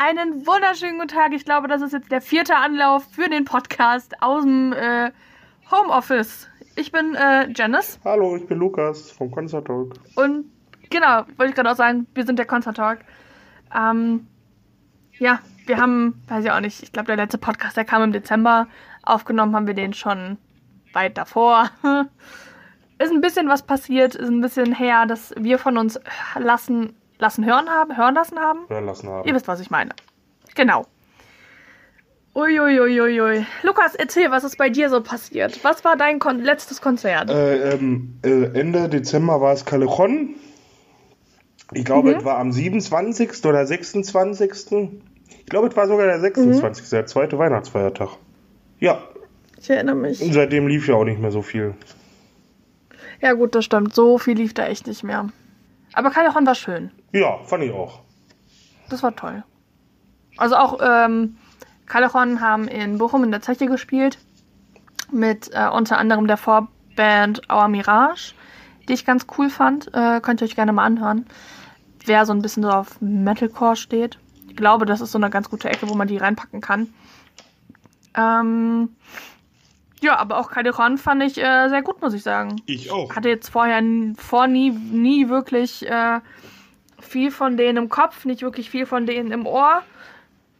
Einen wunderschönen guten Tag. Ich glaube, das ist jetzt der vierte Anlauf für den Podcast aus dem äh, Homeoffice. Ich bin äh, Janice. Hallo, ich bin Lukas vom Concert Talk. Und genau, wollte ich gerade auch sagen, wir sind der Concert Talk. Ähm, ja, wir haben, weiß ich auch nicht, ich glaube, der letzte Podcast, der kam im Dezember. Aufgenommen haben wir den schon weit davor. ist ein bisschen was passiert, ist ein bisschen her, dass wir von uns lassen lassen hören haben, hören lassen haben. Hören lassen haben. Ihr wisst, was ich meine. Genau. Uiuiuiui. Ui, ui. Lukas, erzähl, was ist bei dir so passiert? Was war dein Kon letztes Konzert? Äh, ähm, äh, Ende Dezember war es Callejon. Ich glaube, mhm. es war am 27. oder 26. Ich glaube, es war sogar der 26. Mhm. der zweite Weihnachtsfeiertag. Ja. Ich erinnere mich. Und seitdem lief ja auch nicht mehr so viel. Ja, gut, das stimmt. So viel lief da echt nicht mehr. Aber Callejon war schön. Ja, fand ich auch. Das war toll. Also auch ähm, Callejon haben in Bochum in der Zeche gespielt. Mit äh, unter anderem der Vorband Our Mirage, die ich ganz cool fand. Äh, könnt ihr euch gerne mal anhören. Wer so ein bisschen so auf Metalcore steht. Ich glaube, das ist so eine ganz gute Ecke, wo man die reinpacken kann. Ähm, ja, aber auch Calderon fand ich äh, sehr gut, muss ich sagen. Ich auch. Hatte jetzt vorher vor nie, nie wirklich äh, viel von denen im Kopf, nicht wirklich viel von denen im Ohr.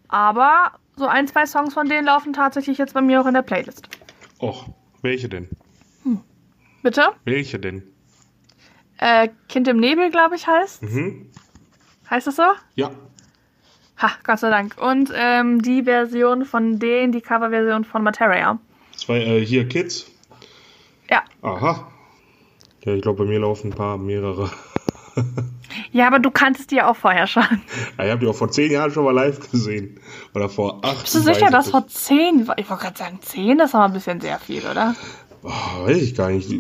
Aber so ein, zwei Songs von denen laufen tatsächlich jetzt bei mir auch in der Playlist. Och, welche denn? Hm. Bitte? Welche denn? Äh, Kind im Nebel, glaube ich, heißt. Mhm. Heißt es so? Ja. Ha, Gott sei Dank. Und ähm, die Version von denen, die Coverversion von Materia. Zwei, äh, hier Kids. Ja. Aha. Ja, ich glaube, bei mir laufen ein paar, mehrere. ja, aber du kanntest die ja auch vorher schon. Ja, ich habe die auch vor zehn Jahren schon mal live gesehen. Oder vor acht. Bist du sicher, dass vor zehn? Ich wollte gerade sagen, zehn, das war ein bisschen sehr viel, oder? Boah, weiß ich gar nicht.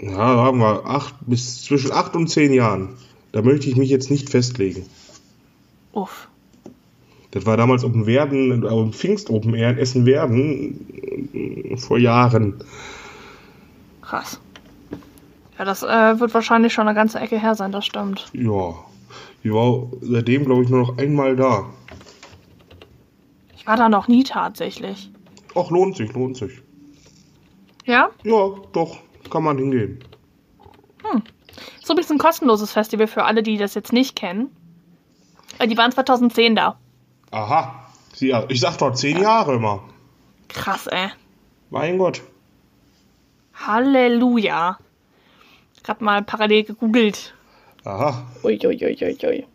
Ja, haben wir acht bis zwischen acht und zehn Jahren. Da möchte ich mich jetzt nicht festlegen. Uff. Das war damals Open Werden, äh, Pfingst Open Air in Essen-Werden äh, vor Jahren. Krass. Ja, das äh, wird wahrscheinlich schon eine ganze Ecke her sein, das stimmt. Ja. Ich war seitdem, glaube ich, nur noch einmal da. Ich war da noch nie tatsächlich. Ach, lohnt sich, lohnt sich. Ja? Ja, doch. Kann man hingehen. Hm. So ein bisschen kostenloses Festival für alle, die das jetzt nicht kennen. Äh, die waren 2010 da. Aha. Ich sag doch zehn Jahre immer. Krass, ey. Mein Gott. Halleluja. Ich hab mal parallel gegoogelt. Aha. Uiuiuiui. Ui, ui, ui.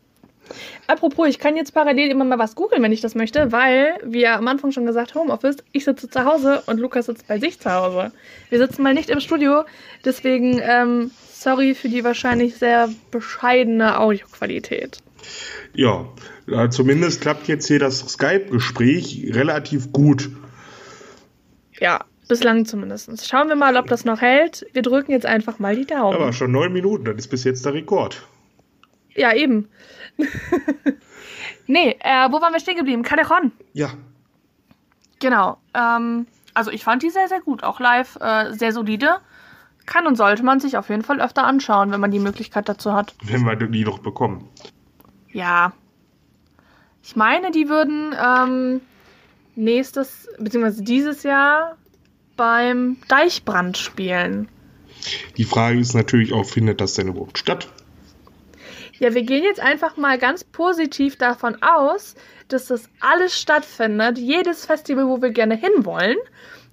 Apropos, ich kann jetzt parallel immer mal was googeln, wenn ich das möchte, weil, wie am Anfang schon gesagt, Homeoffice, ich sitze zu Hause und Lukas sitzt bei sich zu Hause. Wir sitzen mal nicht im Studio, deswegen ähm, sorry für die wahrscheinlich sehr bescheidene Audioqualität. Ja, zumindest klappt jetzt hier das Skype-Gespräch relativ gut. Ja, bislang zumindest. Schauen wir mal, ob das noch hält. Wir drücken jetzt einfach mal die Daumen. Aber schon neun Minuten, das ist bis jetzt der Rekord. Ja, eben. nee, äh, wo waren wir stehen geblieben? Calderon. Ja. Genau. Ähm, also ich fand die sehr, sehr gut. Auch live äh, sehr solide. Kann und sollte man sich auf jeden Fall öfter anschauen, wenn man die Möglichkeit dazu hat. Wenn wir die doch bekommen. Ja. Ich meine, die würden ähm, nächstes, beziehungsweise dieses Jahr beim Deichbrand spielen. Die Frage ist natürlich auch, findet das denn überhaupt statt? Ja, wir gehen jetzt einfach mal ganz positiv davon aus, dass das alles stattfindet. Jedes Festival, wo wir gerne hinwollen.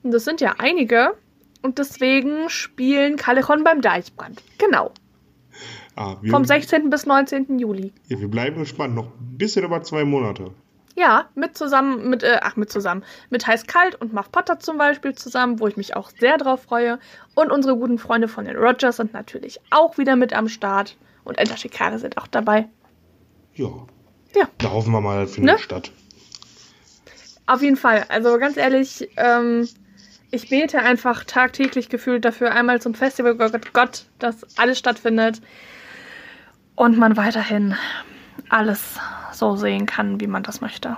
Und das sind ja einige. Und deswegen spielen Callejon beim Deichbrand. Genau. Ah, Vom 16. bis 19. Juli. Ja, wir bleiben gespannt. Noch ein bisschen über zwei Monate. Ja, mit zusammen, mit, äh, ach, mit zusammen. Mit Heiß Kalt und Muff Potter zum Beispiel zusammen, wo ich mich auch sehr drauf freue. Und unsere guten Freunde von den Rogers sind natürlich auch wieder mit am Start. Und Enter Shikari sind auch dabei. Ja. Ja. Da hoffen wir mal, findet ne? statt. Auf jeden Fall. Also ganz ehrlich, ähm, ich bete einfach tagtäglich gefühlt dafür, einmal zum Festival Gott, Gott, dass alles stattfindet und man weiterhin alles so sehen kann, wie man das möchte.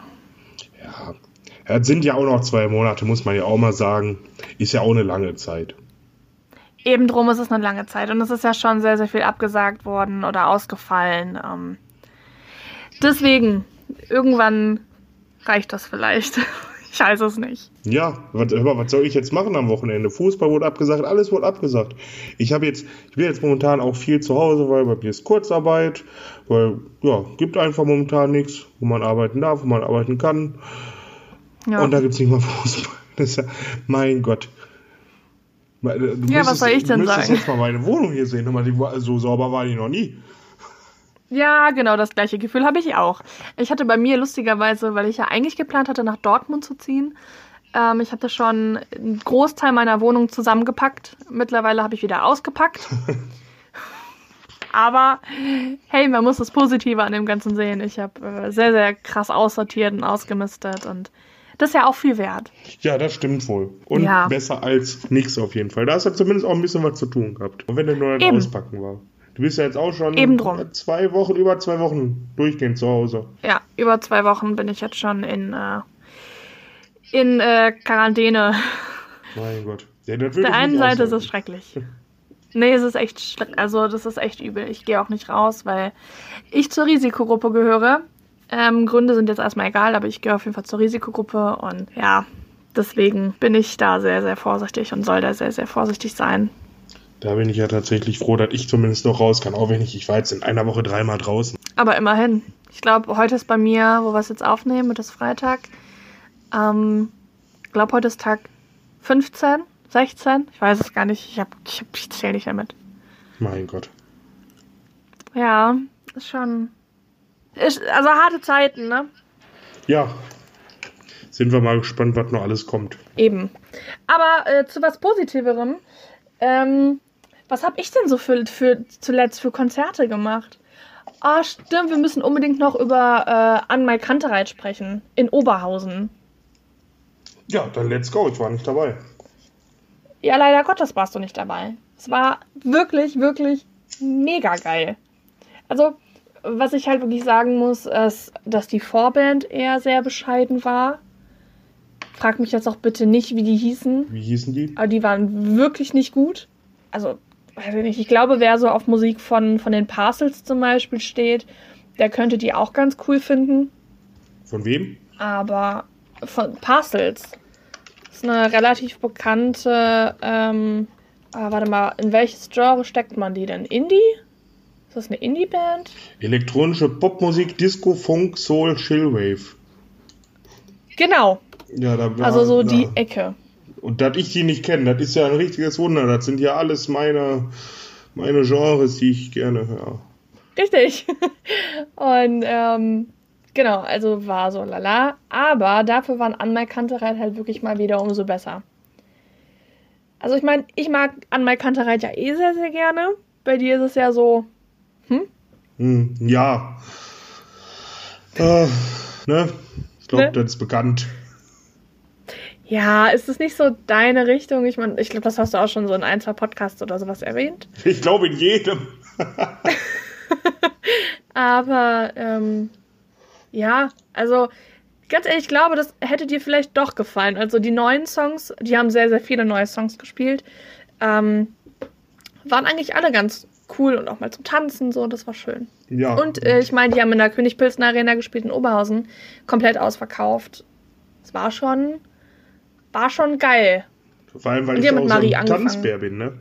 Ja, es sind ja auch noch zwei Monate, muss man ja auch mal sagen. Ist ja auch eine lange Zeit. Eben drum ist es eine lange Zeit und es ist ja schon sehr, sehr viel abgesagt worden oder ausgefallen. Ähm, deswegen, irgendwann reicht das vielleicht. Ich weiß es nicht. Ja, was, was soll ich jetzt machen am Wochenende? Fußball wurde abgesagt, alles wurde abgesagt. Ich habe jetzt, ich bin jetzt momentan auch viel zu Hause, weil bei mir ist Kurzarbeit, weil ja, gibt einfach momentan nichts, wo man arbeiten darf, wo man arbeiten kann. Ja. Und da gibt es nicht mal Fußball. Ja, mein Gott. Du ja, was soll ich denn sagen? Du jetzt mal meine Wohnung hier sehen. So sauber war die noch nie. Ja, genau, das gleiche Gefühl habe ich auch. Ich hatte bei mir lustigerweise, weil ich ja eigentlich geplant hatte, nach Dortmund zu ziehen. Ähm, ich hatte schon einen Großteil meiner Wohnung zusammengepackt. Mittlerweile habe ich wieder ausgepackt. Aber hey, man muss das Positive an dem Ganzen sehen. Ich habe äh, sehr, sehr krass aussortiert und ausgemistet und das ist ja auch viel wert. Ja, das stimmt wohl. Und ja. besser als nichts auf jeden Fall. Da hast du zumindest auch ein bisschen was zu tun gehabt. Und wenn du nur ein Auspacken war. Du bist ja jetzt auch schon Eben drum. zwei Wochen, über zwei Wochen durchgehend zu Hause. Ja, über zwei Wochen bin ich jetzt schon in, äh, in äh, Quarantäne. Mein Gott. Ja, Auf der einen Seite ist es schrecklich. Nee, es ist echt, also das ist echt übel. Ich gehe auch nicht raus, weil ich zur Risikogruppe gehöre. Ähm, Gründe sind jetzt erstmal egal, aber ich gehöre auf jeden Fall zur Risikogruppe und ja, deswegen bin ich da sehr, sehr vorsichtig und soll da sehr, sehr vorsichtig sein. Da bin ich ja tatsächlich froh, dass ich zumindest noch raus kann, auch wenn ich, ich war jetzt in einer Woche dreimal draußen. Aber immerhin. Ich glaube, heute ist bei mir, wo wir es jetzt aufnehmen, mit ist Freitag. Ähm, ich glaube, heute ist Tag 15, 16. Ich weiß es gar nicht. Ich, ich, ich zähle nicht damit. Mein Gott. Ja, ist schon. Ist, also harte Zeiten, ne? Ja. Sind wir mal gespannt, was noch alles kommt. Eben. Aber äh, zu was Positiverem. Ähm, was habe ich denn so für, für zuletzt für Konzerte gemacht? Ah, stimmt, wir müssen unbedingt noch über äh, Anmai Kantereit sprechen. In Oberhausen. Ja, dann let's go. Ich war nicht dabei. Ja, leider Gottes warst du nicht dabei. Es war wirklich, wirklich mega geil. Also, was ich halt wirklich sagen muss, ist, dass die Vorband eher sehr bescheiden war. Frag mich jetzt auch bitte nicht, wie die hießen. Wie hießen die? Aber die waren wirklich nicht gut. Also, weiß ich nicht. Ich glaube, wer so auf Musik von, von den Parcels zum Beispiel steht, der könnte die auch ganz cool finden. Von wem? Aber von Parcels. Das ist eine relativ bekannte. Ähm, ah, warte mal, in welches Genre steckt man die denn? Indie? Ist das eine Indie-Band? Elektronische Popmusik, Disco, Funk, Soul, Chillwave. Genau, ja, da Also so die Ecke. Und dass ich die nicht kenne, das ist ja ein richtiges Wunder. Das sind ja alles meine, meine Genres, die ich gerne höre. Richtig. Und ähm, genau, also war so lala. Aber dafür waren Anmerkantereit halt wirklich mal wieder umso besser. Also ich meine, ich mag Anmerkantereit ja eh sehr, sehr gerne. Bei dir ist es ja so, hm? hm ja. Äh, ne? Ich glaube, ne? das ist bekannt. Ja, ist es nicht so deine Richtung? Ich meine, ich glaube, das hast du auch schon so in ein, zwei Podcasts oder sowas erwähnt. Ich glaube in jedem. Aber ähm, ja, also ganz ehrlich, ich glaube, das hätte dir vielleicht doch gefallen. Also die neuen Songs, die haben sehr, sehr viele neue Songs gespielt, ähm, waren eigentlich alle ganz cool und auch mal zum Tanzen so, das war schön. Ja. Und äh, ich meine, die haben in der Königpilzner Arena gespielt in Oberhausen, komplett ausverkauft. Es war schon war schon geil. Vor allem, weil ich auch Marie so ein Tanzbär bin, ne?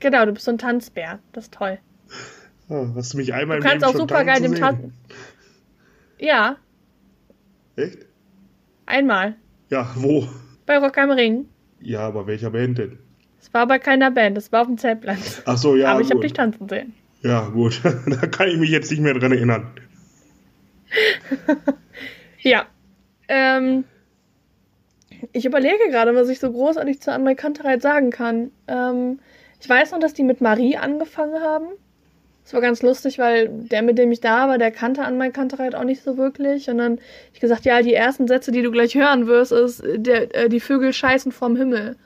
Genau, du bist so ein Tanzbär. Das ist toll. Oh, hast du mich einmal Du kannst auch super geil im Tanzen. Ja. Echt? Einmal. Ja, wo? Bei Rock am Ring. Ja, aber welcher Band denn? Es war bei keiner Band, es war auf dem Zeltplatz. Ach so, ja. Aber ich habe dich tanzen sehen. Ja, gut. da kann ich mich jetzt nicht mehr dran erinnern. ja. Ähm, ich überlege gerade, was ich so großartig zur Amerikanterheit sagen kann. Ähm, ich weiß noch, dass die mit Marie angefangen haben. Das war ganz lustig, weil der, mit dem ich da war, der kannte Amerikanterheit auch nicht so wirklich. Und dann ich gesagt, ja, die ersten Sätze, die du gleich hören wirst, ist, der, äh, die Vögel scheißen vom Himmel.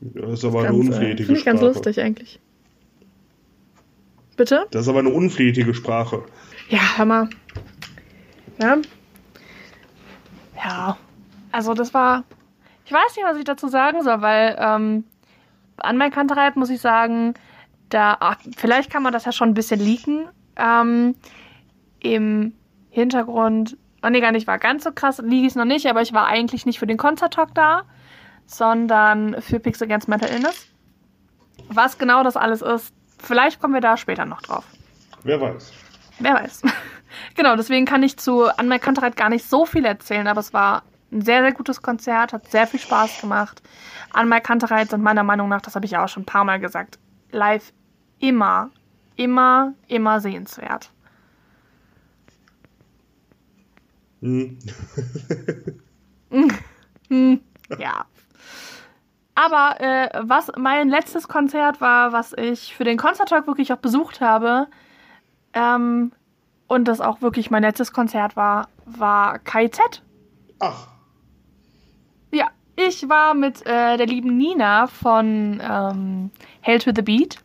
Das ist aber das eine unflätige Sprache. Finde ich ganz lustig eigentlich. Bitte? Das ist aber eine unflätige Sprache. Ja, hör mal. Ja, ja, also das war. Ich weiß nicht, was ich dazu sagen soll, weil ähm, an mein Kantereit muss ich sagen, da ach, vielleicht kann man das ja schon ein bisschen leaken. Ähm, im Hintergrund, oh nee, gar nicht, war ganz so krass, liege ich noch nicht, aber ich war eigentlich nicht für den Konzerttalk da, sondern für Pix Against Mental Illness. Was genau das alles ist, vielleicht kommen wir da später noch drauf. Wer weiß. Wer weiß. Genau, deswegen kann ich zu Anne Kantereit gar nicht so viel erzählen, aber es war ein sehr, sehr gutes Konzert, hat sehr viel Spaß gemacht. Anne Kantereit sind meiner Meinung nach, das habe ich ja auch schon ein paar Mal gesagt, live immer, immer, immer sehenswert. Hm. hm. ja. Aber äh, was mein letztes Konzert war, was ich für den Konzerttalk wirklich auch besucht habe, ähm, und das auch wirklich mein letztes Konzert war, war KZ. Ach. Ja, ich war mit äh, der lieben Nina von ähm, Hail to the Beat,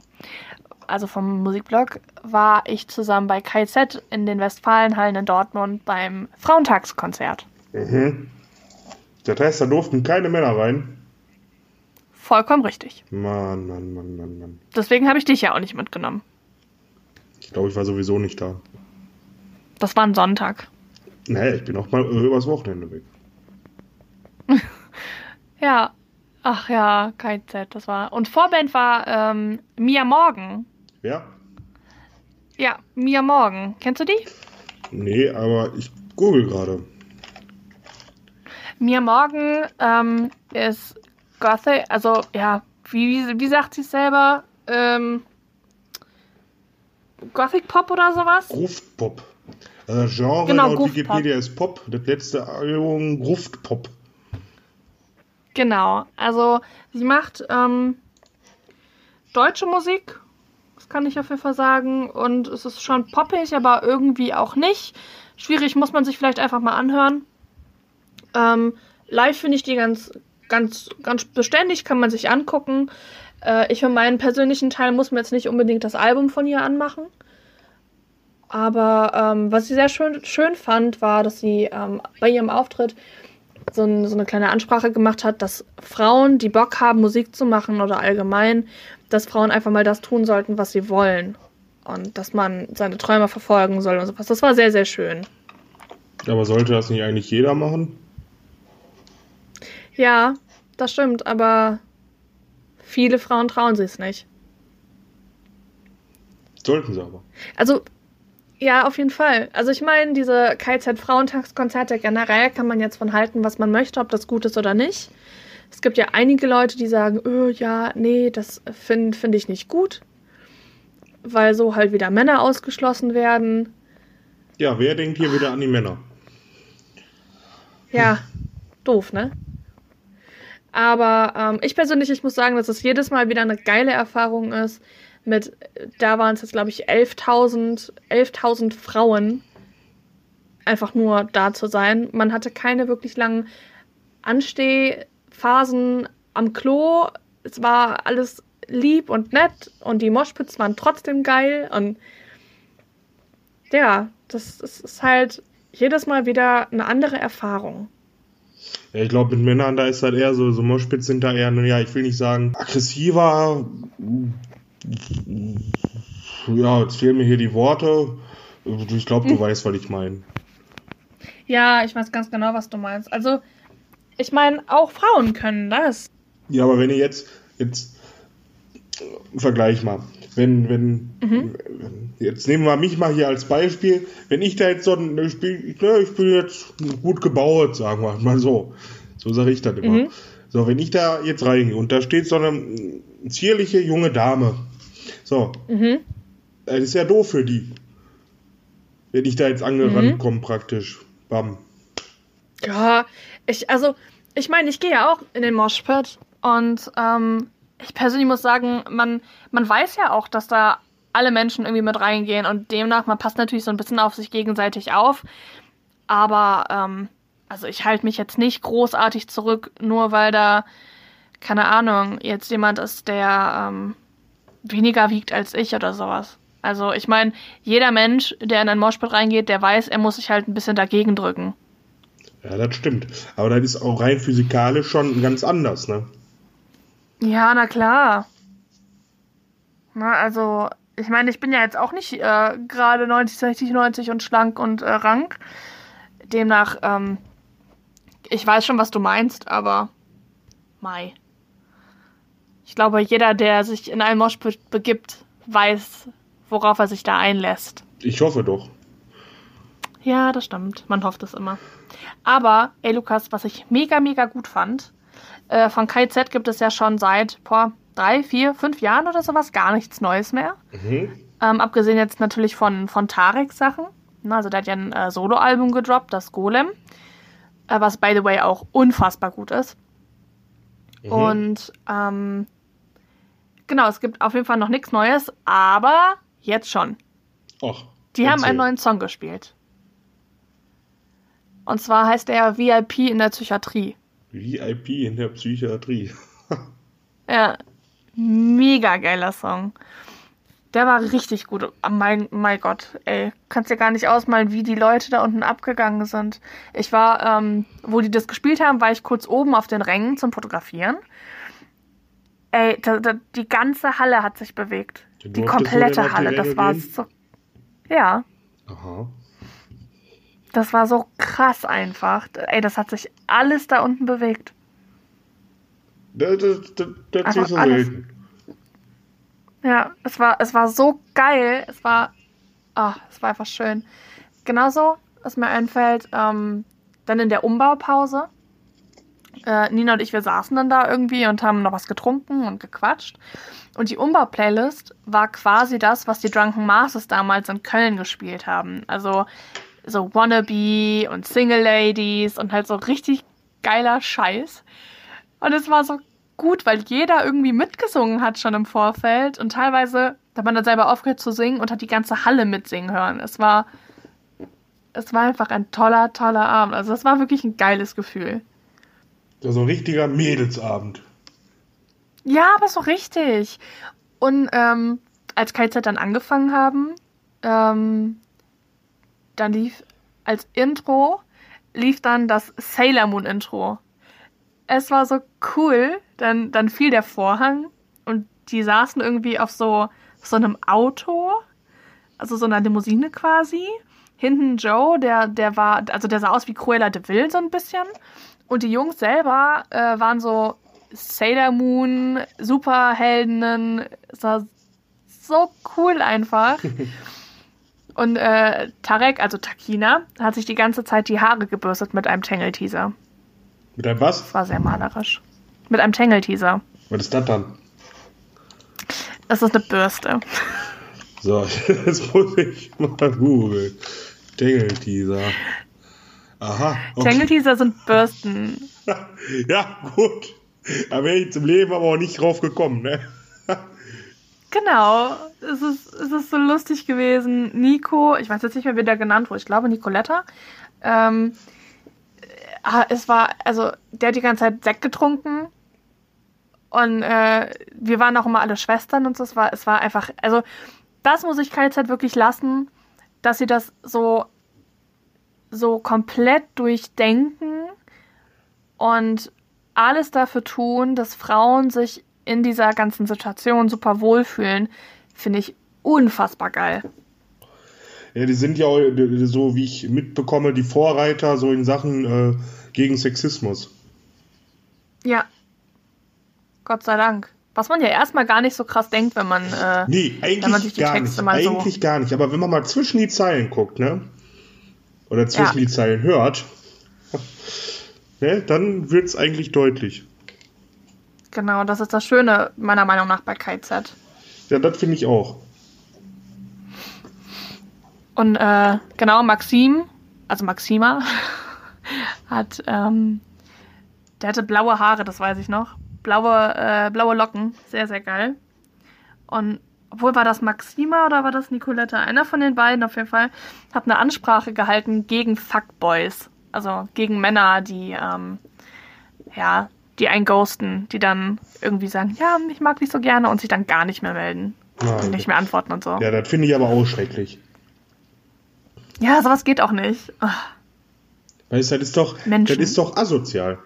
also vom Musikblog, war ich zusammen bei KZ in den Westfalenhallen in Dortmund beim Frauentagskonzert. Mhm. Das heißt, da durften keine Männer rein. Vollkommen richtig. Mann, Mann, Mann, Mann, Mann. Deswegen habe ich dich ja auch nicht mitgenommen. Ich glaube, ich war sowieso nicht da. Das war ein Sonntag. Nee, ich bin auch mal übers Wochenende weg. ja. Ach ja, KZ, das war. Und Vorband war ähm, Mia Morgan. Ja? Ja, Mia Morgan. Kennst du die? Nee, aber ich google gerade. Mia Morgan ähm, ist Gothic, also ja, wie, wie sagt sie selber? Ähm, Gothic Pop oder sowas? Gruft Pop. Äh, Genre genau, laut Wikipedia ist Pop. Das letzte Album Gruft Pop. Genau. Also sie macht ähm, deutsche Musik, das kann ich auf jeden Fall sagen. Und es ist schon poppig, aber irgendwie auch nicht. Schwierig, muss man sich vielleicht einfach mal anhören. Ähm, live finde ich die ganz, ganz, ganz beständig, kann man sich angucken. Äh, ich für meinen persönlichen Teil muss mir jetzt nicht unbedingt das Album von ihr anmachen. Aber ähm, was ich sehr schön, schön fand, war, dass sie ähm, bei ihrem Auftritt so, ein, so, eine kleine Ansprache gemacht hat, dass Frauen, die Bock haben, Musik zu machen oder allgemein, dass Frauen einfach mal das tun sollten, was sie wollen. Und dass man seine Träume verfolgen soll und sowas. Das war sehr, sehr schön. Aber sollte das nicht eigentlich jeder machen? Ja, das stimmt, aber viele Frauen trauen sich es nicht. Sollten sie aber. Also, ja, auf jeden Fall. Also ich meine, diese KZ-Frauentagskonzerte generell kann man jetzt von halten, was man möchte, ob das gut ist oder nicht. Es gibt ja einige Leute, die sagen, oh, ja, nee, das finde find ich nicht gut, weil so halt wieder Männer ausgeschlossen werden. Ja, wer denkt hier wieder an die Männer? Ja, doof, ne? Aber ähm, ich persönlich, ich muss sagen, dass es jedes Mal wieder eine geile Erfahrung ist. Mit, da waren es jetzt, glaube ich, 11.000 11 Frauen einfach nur da zu sein. Man hatte keine wirklich langen Anstehphasen am Klo. Es war alles lieb und nett und die Moshpits waren trotzdem geil und ja, das, das ist halt jedes Mal wieder eine andere Erfahrung. Ja, ich glaube, mit Männern, da ist halt eher so, so Moshpits sind da eher, ja, ich will nicht sagen, aggressiver. Ja, jetzt fehlen mir hier die Worte. Ich glaube, du hm. weißt, was ich meine. Ja, ich weiß ganz genau, was du meinst. Also, ich meine, auch Frauen können das. Ja, aber wenn ihr jetzt, jetzt, vergleich mal wenn, wenn, mhm. jetzt nehmen wir mich mal hier als Beispiel, wenn ich da jetzt so ein, ich bin, ich bin jetzt gut gebaut, sagen wir mal so. So sage ich das immer. Mhm. So, wenn ich da jetzt reingehe und da steht so eine zierliche junge Dame. So. Mhm. Das ist ja doof für die. Wenn ich da jetzt angerannt mhm. komme, praktisch. Bam. Ja, ich, also, ich meine, ich gehe ja auch in den Moshpit und ähm, ich persönlich muss sagen, man, man weiß ja auch, dass da alle Menschen irgendwie mit reingehen und demnach, man passt natürlich so ein bisschen auf sich gegenseitig auf. Aber, ähm, also ich halte mich jetzt nicht großartig zurück, nur weil da, keine Ahnung, jetzt jemand ist, der ähm, weniger wiegt als ich oder sowas. Also ich meine, jeder Mensch, der in ein Moshpit reingeht, der weiß, er muss sich halt ein bisschen dagegen drücken. Ja, das stimmt. Aber das ist auch rein physikalisch schon ganz anders, ne? Ja, na klar. Na, also, ich meine, ich bin ja jetzt auch nicht äh, gerade 90, 60, 90 und schlank und äh, rank. Demnach, ähm, ich weiß schon, was du meinst, aber Mai. Ich glaube, jeder, der sich in einen Mosch be begibt, weiß, worauf er sich da einlässt. Ich hoffe doch. Ja, das stimmt. Man hofft es immer. Aber, ey Lukas, was ich mega, mega gut fand, äh, von KZ gibt es ja schon seit boah, drei, vier, fünf Jahren oder sowas gar nichts Neues mehr. Mhm. Ähm, abgesehen jetzt natürlich von, von Tarek Sachen. Also der hat ja ein äh, Soloalbum gedroppt, das Golem. Äh, was by the way auch unfassbar gut ist. Mhm. Und ähm, genau, es gibt auf jeden Fall noch nichts Neues, aber jetzt schon. Och, Die haben einen neuen Song gespielt. Und zwar heißt er VIP in der Psychiatrie. VIP in der Psychiatrie. ja, mega geiler Song. Der war richtig gut. Oh mein, mein Gott, ey. Kannst dir gar nicht ausmalen, wie die Leute da unten abgegangen sind. Ich war, ähm, wo die das gespielt haben, war ich kurz oben auf den Rängen zum Fotografieren. Ey, da, da, die ganze Halle hat sich bewegt. Die komplette Halle. Das war so. Ja. Aha. Das war so krass einfach. Ey, das hat sich alles da unten bewegt. Das, das, das, das ist so selten. Ja, es war, es war so geil. Es war, oh, es war einfach schön. Genauso, was mir einfällt, ähm, dann in der Umbaupause. Äh, Nina und ich, wir saßen dann da irgendwie und haben noch was getrunken und gequatscht. Und die Umbau-Playlist war quasi das, was die Drunken Masters damals in Köln gespielt haben. Also so Wannabe und Single Ladies und halt so richtig geiler Scheiß. Und es war so gut, weil jeder irgendwie mitgesungen hat schon im Vorfeld und teilweise hat man dann selber aufgehört zu singen und hat die ganze Halle mitsingen hören. Es war, es war einfach ein toller, toller Abend. Also es war wirklich ein geiles Gefühl. So ein richtiger Mädelsabend. Ja, aber so richtig. Und ähm, als KZ dann angefangen haben, ähm, dann lief als Intro lief dann das Sailor Moon Intro. Es war so cool. Dann, dann fiel der Vorhang und die saßen irgendwie auf so, so einem Auto, also so einer Limousine quasi. Hinten Joe, der, der war, also der sah aus wie Cruella de Vil so ein bisschen. Und die Jungs selber äh, waren so Sailor Moon, Superheldinnen. Es war so cool einfach. Und äh, Tarek, also Takina, hat sich die ganze Zeit die Haare gebürstet mit einem Tangle-Teaser. Mit einem was? Das war sehr malerisch. Mit einem Tangle-Teaser. Was ist das dann? Das ist eine Bürste. So, jetzt muss ich mal googeln. Tangle-Teaser. Aha. Okay. Tangle-Teaser sind Bürsten. ja, gut. Da wäre ich zum Leben aber auch nicht drauf gekommen, ne? Genau, es ist, es ist so lustig gewesen. Nico, ich weiß jetzt nicht mehr, wie der genannt wurde, ich glaube Nicoletta. Ähm, äh, es war, also, der hat die ganze Zeit Sekt getrunken. Und äh, wir waren auch immer alle Schwestern und so. Es war, es war einfach, also, das muss ich keine Zeit wirklich lassen, dass sie das so, so komplett durchdenken und alles dafür tun, dass Frauen sich in dieser ganzen Situation super wohlfühlen, finde ich unfassbar geil. Ja, die sind ja auch, so wie ich mitbekomme, die Vorreiter so in Sachen äh, gegen Sexismus. Ja. Gott sei Dank. Was man ja erstmal gar nicht so krass denkt, wenn man, äh, nee, eigentlich wenn man sich die gar Texte nicht. mal so. Eigentlich gar nicht. Aber wenn man mal zwischen die Zeilen guckt, ne? Oder zwischen ja. die Zeilen hört, ne, dann wird es eigentlich deutlich. Genau, das ist das Schöne meiner Meinung nach bei KZ. Ja, das finde ich auch. Und äh, genau, Maxim, also Maxima, hat, ähm, der hatte blaue Haare, das weiß ich noch. Blaue, äh, blaue Locken, sehr, sehr geil. Und obwohl war das Maxima oder war das Nicoletta? Einer von den beiden auf jeden Fall hat eine Ansprache gehalten gegen Fuckboys. Also gegen Männer, die ähm, ja die einen ghosten, die dann irgendwie sagen, ja, ich mag dich so gerne und sich dann gar nicht mehr melden ja, und nicht mehr antworten und so. Ja, das finde ich aber auch schrecklich. Ja, sowas geht auch nicht. Oh. Weißt du, das ist doch, das ist doch asozial.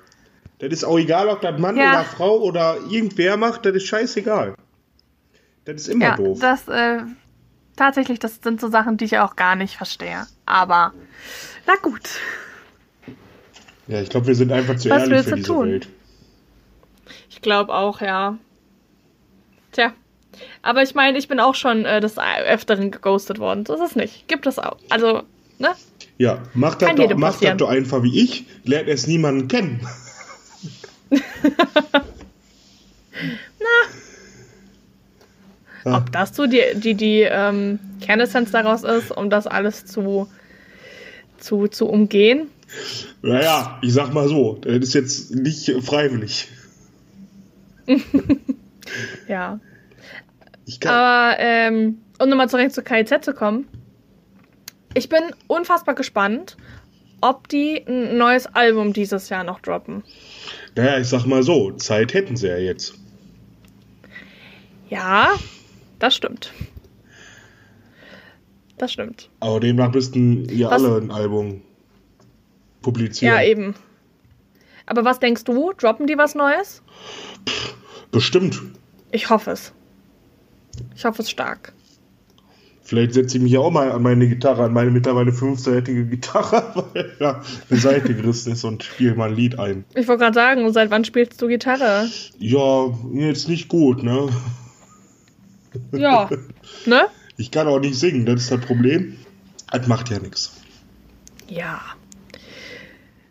Das ist auch egal, ob das Mann ja. oder Frau oder irgendwer macht, das ist scheißegal. Das ist immer ja, doof. Das, äh, tatsächlich, das sind so Sachen, die ich auch gar nicht verstehe. Aber, na gut. Ja, ich glaube, wir sind einfach zu Was ehrlich für diese tun? Welt. Ich glaube auch, ja. Tja. Aber ich meine, ich bin auch schon äh, des Öfteren geghostet worden. So ist es nicht. Gibt es auch. Also, ne? Ja, macht das, doch, macht das doch einfach wie ich. Lernt es niemanden kennen. Na. Ob das so die, die, die ähm, Kernessenz daraus ist, um das alles zu, zu, zu umgehen? Naja, ich sag mal so, das ist jetzt nicht freiwillig. ja. Aber ähm, um nochmal zurück zu KIZ zu kommen, ich bin unfassbar gespannt, ob die ein neues Album dieses Jahr noch droppen. Naja, ich sag mal so, Zeit hätten sie ja jetzt. Ja, das stimmt. Das stimmt. Aber demnach müssten ja was? alle ein Album publizieren. Ja, eben. Aber was denkst du? Droppen die was Neues? Pff, bestimmt. Ich hoffe es. Ich hoffe es stark. Vielleicht setze ich mich ja auch mal an meine Gitarre, an meine mittlerweile fünfseitige Gitarre, weil ja eine Seite gerissen ist und spiele mal ein Lied ein. Ich wollte gerade sagen, seit wann spielst du Gitarre? Ja, jetzt nicht gut, ne? Ja, ne? Ich kann auch nicht singen, das ist das Problem. Das macht ja nichts. Ja.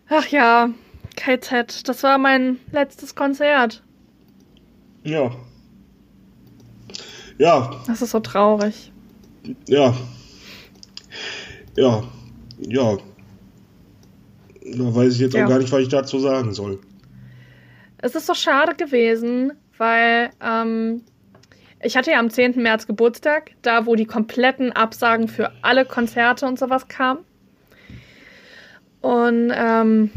Ach ja, KZ, das war mein letztes Konzert. Ja. Ja. Das ist so traurig. Ja. Ja. Ja. Da weiß ich jetzt ja. auch gar nicht, was ich dazu sagen soll. Es ist so schade gewesen, weil ähm, ich hatte ja am 10. März Geburtstag, da wo die kompletten Absagen für alle Konzerte und sowas kamen. Und ähm,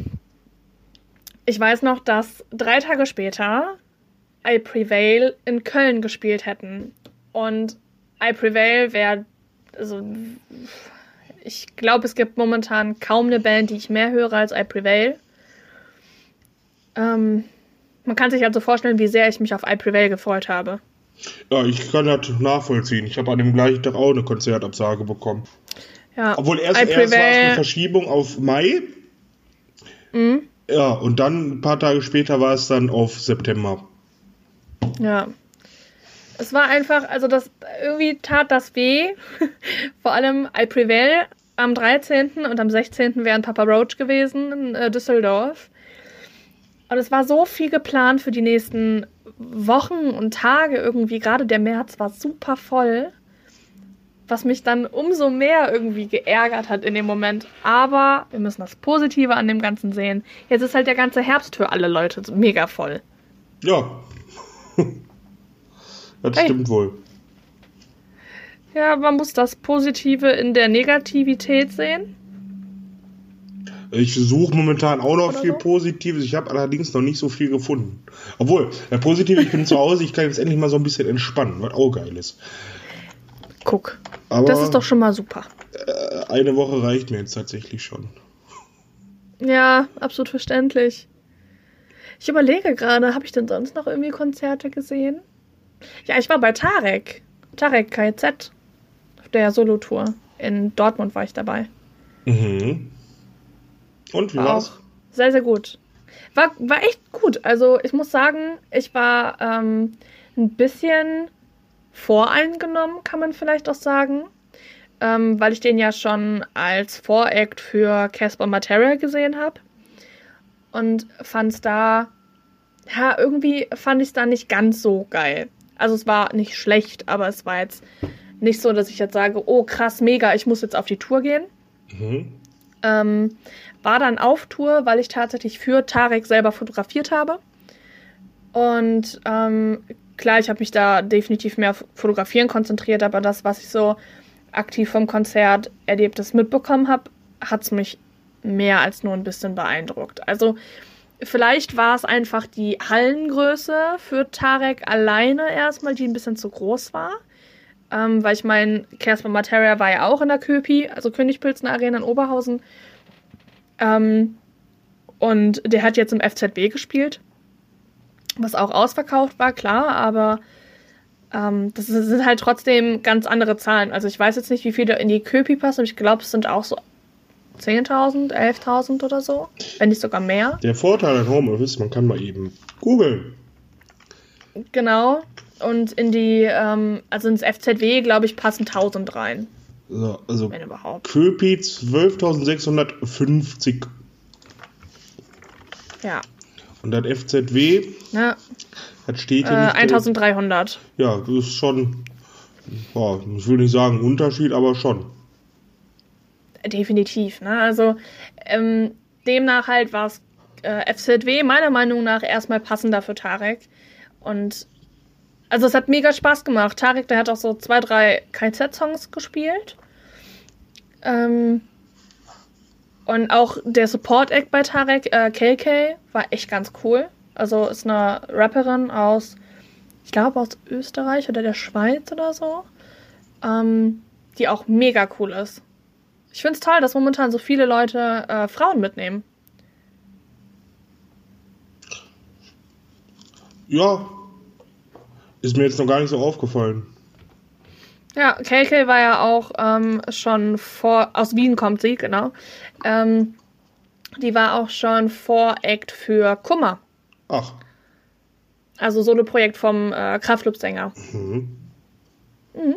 ich weiß noch, dass drei Tage später I Prevail in Köln gespielt hätten. Und I Prevail wäre, also ich glaube, es gibt momentan kaum eine Band, die ich mehr höre als I Prevail. Ähm, man kann sich also vorstellen, wie sehr ich mich auf I Prevail gefreut habe. Ja, ich kann das nachvollziehen. Ich habe an dem gleichen Tag auch eine Konzertabsage bekommen. Ja. Obwohl erst, erst war es eine Verschiebung auf Mai. Mhm. Ja, und dann ein paar Tage später war es dann auf September. Ja. Es war einfach, also das irgendwie tat das weh. Vor allem I Prevail am 13. und am 16. wären Papa Roach gewesen in äh, Düsseldorf. Und es war so viel geplant für die nächsten Wochen und Tage irgendwie. Gerade der März war super voll. Was mich dann umso mehr irgendwie geärgert hat in dem Moment. Aber wir müssen das Positive an dem Ganzen sehen. Jetzt ist halt der ganze Herbst für alle Leute mega voll. Ja. das hey. stimmt wohl. Ja, man muss das Positive in der Negativität sehen. Ich suche momentan auch noch Oder viel so? Positives. Ich habe allerdings noch nicht so viel gefunden. Obwohl, der Positive, ich bin zu Hause, ich kann jetzt endlich mal so ein bisschen entspannen, was auch geil ist. Guck. Aber das ist doch schon mal super. Äh, eine Woche reicht mir jetzt tatsächlich schon. Ja, absolut verständlich. Ich überlege gerade, habe ich denn sonst noch irgendwie Konzerte gesehen? Ja, ich war bei Tarek. Tarek KZ. Auf der Solo-Tour. In Dortmund war ich dabei. Mhm. Und wie war war's? Auch sehr, sehr gut. War, war echt gut. Also ich muss sagen, ich war ähm, ein bisschen voreingenommen, kann man vielleicht auch sagen. Ähm, weil ich den ja schon als Voract für Casper Materia gesehen habe. Und fand es da, ja, irgendwie fand ich es da nicht ganz so geil. Also es war nicht schlecht, aber es war jetzt nicht so, dass ich jetzt sage, oh krass, mega, ich muss jetzt auf die Tour gehen. Mhm. Ähm, war dann auf Tour, weil ich tatsächlich für Tarek selber fotografiert habe. Und ähm, klar, ich habe mich da definitiv mehr auf Fotografieren konzentriert, aber das, was ich so aktiv vom Konzert erlebtes mitbekommen habe, hat es mich mehr als nur ein bisschen beeindruckt. Also vielleicht war es einfach die Hallengröße für Tarek alleine erstmal, die ein bisschen zu groß war. Ähm, weil ich meine, Kerstin Materia war ja auch in der Köpi, also Königpilzen Arena in Oberhausen. Ähm, und der hat jetzt im FZB gespielt, was auch ausverkauft war, klar, aber Ähm, das sind halt trotzdem ganz andere Zahlen. Also ich weiß jetzt nicht, wie viele in die Köpi passen, aber ich glaube, es sind auch so 10.000, 11.000 oder so, wenn nicht sogar mehr. Der Vorteil an Homeoffice, man kann mal eben googeln. Genau. Und in die, ähm, also ins FZW, glaube ich, passen 1000 rein. So, also Wenn überhaupt. Köpi 12.650 Ja. und das FZW, Ne? das steht Äh, hier nicht. 1300. Ja, das ist schon, ja, ich will nicht sagen Unterschied, aber schon. Definitiv, ne? Also ähm, demnach halt war es äh, FZW meiner Meinung nach erstmal passender für Tarek. Und also es hat mega Spaß gemacht. Tarek, der hat auch so zwei, drei KZ-Songs gespielt. Ähm, und auch der Support-Act bei Tarek, äh, KK, war echt ganz cool. Also ist eine Rapperin aus, ich glaube aus Österreich oder der Schweiz oder so, ähm, die auch mega cool ist. Ich finde es toll, dass momentan so viele Leute äh, Frauen mitnehmen. Ja, ist mir jetzt noch gar nicht so aufgefallen. Ja, KK war ja auch ähm, schon vor, aus Wien kommt sie, genau. Ähm, die war auch schon Voract für Kummer. Ach, Also Soloprojekt vom äh, Kraftclub-Sänger. mhm.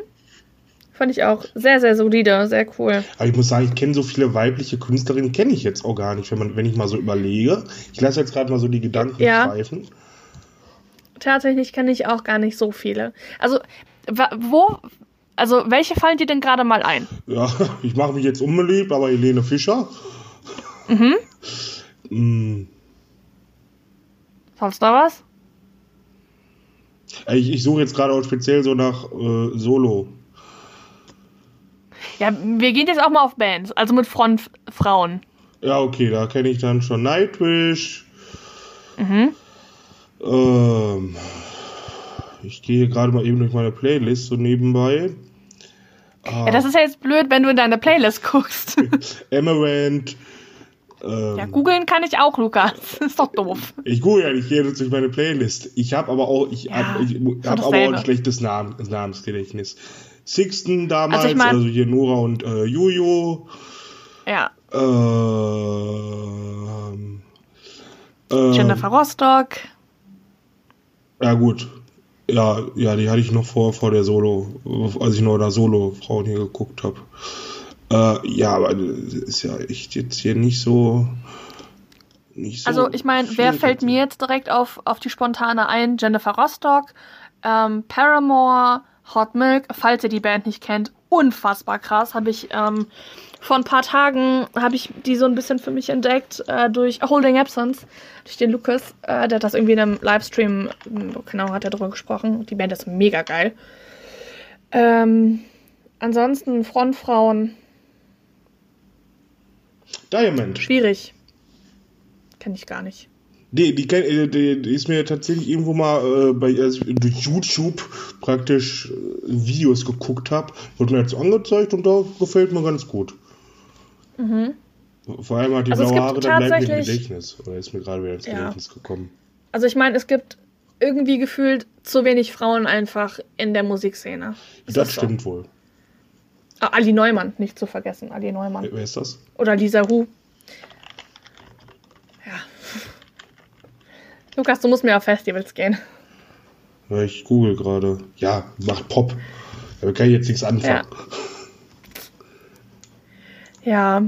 Fand ich auch sehr, sehr solide, sehr cool. aber ich muss sagen, ich kenne so viele weibliche Künstlerinnen, kenne ich jetzt auch gar nicht, wenn, man, wenn ich mal so überlege. Ich lasse jetzt gerade mal so die Gedanken Ja. schweifen. Tatsächlich kenne ich auch gar nicht so viele. Also, wo, also welche fallen dir denn gerade mal ein? Ja, ich mache mich jetzt unbeliebt, aber Helene Fischer. Mhm. Mm, Sonst noch was? Ich, ich suche jetzt gerade auch speziell so nach äh, Solo. Ja, wir gehen jetzt auch mal auf Bands, also mit Frontfrauen. Ja, okay, da kenne ich dann schon Nightwish. Mhm. Ähm, ich gehe gerade mal eben durch meine Playlist so nebenbei. Ah, Ja, das ist ja jetzt blöd, wenn du in deine Playlist guckst. Amaranth. Ähm, ja, googeln kann ich auch, Lukas. ist doch doof. Ich google ja nicht jedes durch meine Playlist. Ich habe aber auch, ich Ja, hab, ich schon hab aber auch ein schlechtes Namen, Namensgedächtnis. Sixten damals, Also also, ich mein- hier Nora und äh, Juju. Ja, Ähm, ähm, Jennifer Rostock. Ja gut. Ja, ja, die hatte ich noch vor, vor der Solo, als ich noch da Solo-Frauen hier geguckt habe. Äh, ja, aber das ist ja echt jetzt hier nicht so. Nicht so Also ich meine, wer fällt mir jetzt direkt auf, auf die spontane ein? Jennifer Rostock, ähm, Paramore, Hot Milk, falls ihr die Band nicht kennt, unfassbar krass. Habe ich ähm, vor ein paar Tagen habe ich die so ein bisschen für mich entdeckt äh, durch Holding Absence, durch den Lucas. Äh, der hat das irgendwie in einem Livestream, genau, hat er drüber gesprochen. Die Band ist mega geil. Ähm, ansonsten Frontfrauen, Diamond. schwierig. Kenne ich gar nicht. Die, die, äh, die, die ist mir tatsächlich irgendwo mal äh, bei, als ich durch YouTube praktisch äh, Videos geguckt habe, wurde mir jetzt angezeigt und da gefällt mir ganz gut. Vor allem hat die Also blaue Haare, dann bleibt mir im Gedächtnis. Oder ist mir gerade wieder ins Ja. Gedächtnis gekommen. Also ich meine, es gibt irgendwie gefühlt zu wenig Frauen einfach in der Musikszene. Ist das so? stimmt wohl. Ah, Ali Neumann, nicht zu vergessen, Ali Neumann. Wer, wer ist das? Oder Lisa Hu. Lukas, du musst mir auf Festivals gehen. Ja, ich google gerade. Ja, macht Pop. Da kann ich jetzt nichts anfangen. Ja.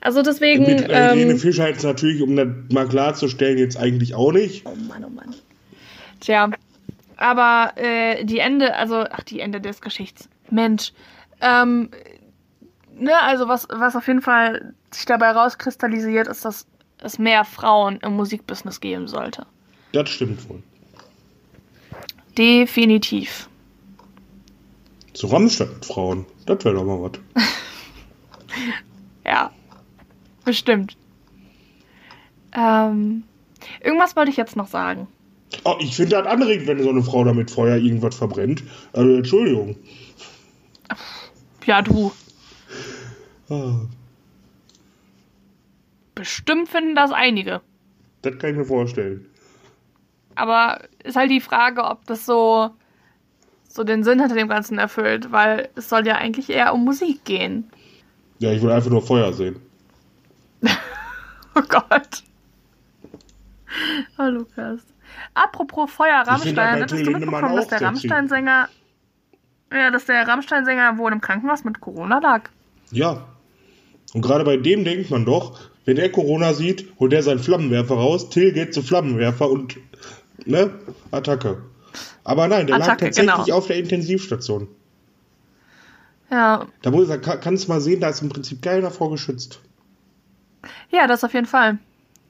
Also deswegen. Mit äh, Helene Ähm, Fischer jetzt natürlich, um das mal klarzustellen, jetzt eigentlich auch nicht. oh Mann, oh Mann. Tja. Aber äh, die Ende, also, ach, die Ende des Geschichts. Mensch. Ähm, ne, also was, was auf jeden Fall sich dabei rauskristallisiert, ist, dass es mehr Frauen im Musikbusiness geben sollte. Das stimmt wohl. Definitiv. Zu Rammstein mit Frauen. Das wäre doch mal was. Ja. Bestimmt. Ähm, irgendwas wollte ich jetzt noch sagen. Oh, ich finde das anregend, wenn so eine Frau da mit Feuer irgendwas verbrennt. Also, Entschuldigung. Ja, du. Ah, Bestimmt finden das einige. das kann ich mir vorstellen. Aber ist halt die Frage, ob das so so den Sinn hinter dem Ganzen erfüllt, weil es soll ja eigentlich eher um Musik gehen. Ja, ich will einfach nur Feuer sehen. oh Gott. Oh, Lukas. Apropos Feuer, Rammstein, hattest du mitbekommen, dass der Rammstein-Sänger, ja, dass der Rammstein-Sänger wohl im Krankenhaus mit Corona lag? Ja. Und gerade bei dem denkt man doch, wenn er Corona sieht, holt er seinen Flammenwerfer raus, Till geht zu Flammenwerfer und, ne, Attacke. Aber nein, der Attacke, lag tatsächlich genau. auf der Intensivstation. Ja. Da muss, kannst du mal sehen, da ist im Prinzip keiner vorgeschützt. Ja, das auf jeden Fall.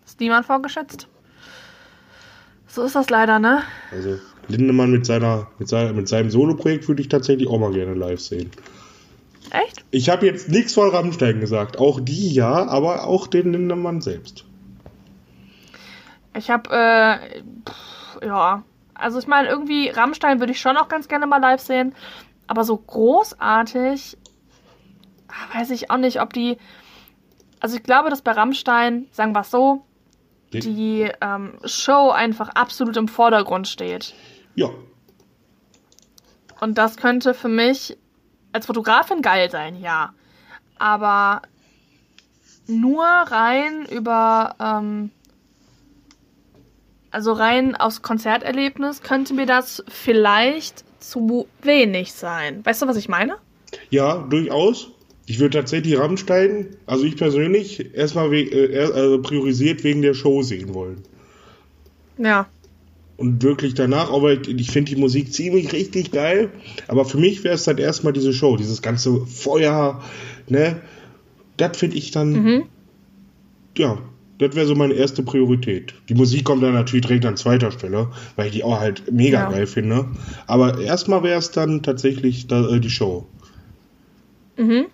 Ist niemand vorgeschützt. So ist das leider, ne? Also, Lindemann mit, seiner, mit, seiner, mit seinem Solo-Projekt würde ich tatsächlich auch mal gerne live sehen. Echt? Ich habe jetzt nichts von Rammstein gesagt. Auch die ja, aber auch den Lindemann selbst. Ich habe, äh, ja. Also, ich meine, irgendwie, Rammstein würde ich schon auch ganz gerne mal live sehen. Aber so großartig, ah, weiß ich auch nicht, ob die. Also, ich glaube, dass bei Rammstein, sagen wir es so, die ähm, Show einfach absolut im Vordergrund steht. Ja. Und das könnte für mich als Fotografin geil sein, ja. Aber nur rein über, ähm, also rein aus Konzerterlebnis könnte mir das vielleicht zu wenig sein. Weißt du, was ich meine? Ja, durchaus. Ich würde tatsächlich Rammstein, also ich persönlich, erstmal äh, also priorisiert wegen der Show sehen wollen. Ja. Und wirklich danach, aber ich finde die Musik ziemlich richtig geil. Aber für mich wäre es dann erstmal diese Show, dieses ganze Feuer, ne? Das finde ich dann, mhm. ja, das wäre so meine erste Priorität. Die Musik kommt dann natürlich direkt an zweiter Stelle, weil ich die auch halt mega ja. geil finde. Aber erstmal wäre es dann tatsächlich da, äh, die Show. Mhm.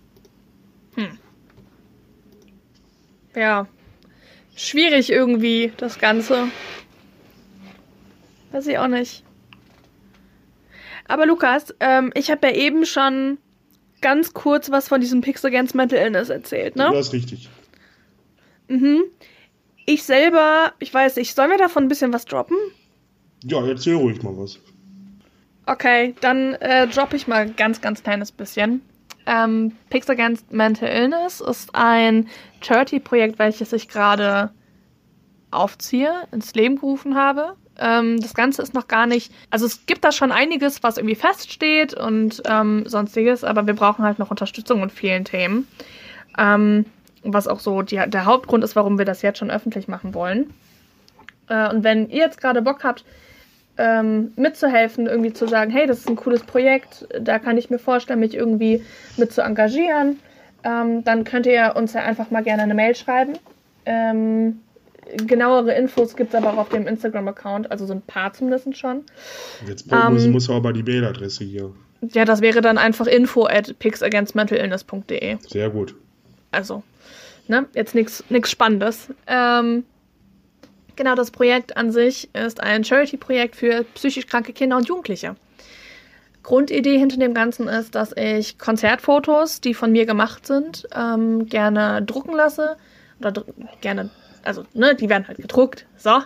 Hm. Ja. Schwierig irgendwie, das Ganze. Weiß ich auch nicht. Aber Lukas, ähm, ich habe ja eben schon ganz kurz was von diesem Pix Against Mental Illness erzählt, ne? Das ist richtig. Mhm. Ich selber, ich weiß nicht, sollen wir davon ein bisschen was droppen? Ja, erzähl ruhig mal was. Okay, dann äh, droppe ich mal ganz, ganz kleines bisschen. Ähm, Pigs Against Mental Illness ist ein Charity-Projekt, welches ich gerade aufziehe, ins Leben gerufen habe. Ähm, das Ganze ist noch gar nicht, also es gibt da schon einiges, was irgendwie feststeht und ähm, sonstiges, aber wir brauchen halt noch Unterstützung in vielen Themen. Ähm, was auch so die, der Hauptgrund ist, warum wir das jetzt schon öffentlich machen wollen. Äh, und wenn ihr jetzt gerade Bock habt, ähm, mitzuhelfen, irgendwie zu sagen, hey, das ist ein cooles Projekt, da kann ich mir vorstellen, mich irgendwie mit zu engagieren, ähm, dann könnt ihr uns ja einfach mal gerne eine Mail schreiben. Ähm, genauere Infos gibt es aber auch auf dem Instagram-Account, also so ein paar zumindest schon. Jetzt muss, ähm, muss aber die Mailadresse hier. Ja, das wäre dann einfach info at pixagainstmentalillness.de. Sehr gut. Also, ne, jetzt nichts Spannendes. Ähm, Genau, das Projekt an sich ist ein Charity-Projekt für psychisch kranke Kinder und Jugendliche. Grundidee hinter dem Ganzen ist, dass ich Konzertfotos, die von mir gemacht sind, ähm, gerne drucken lasse. Oder dr gerne, also, ne, die werden halt gedruckt. So.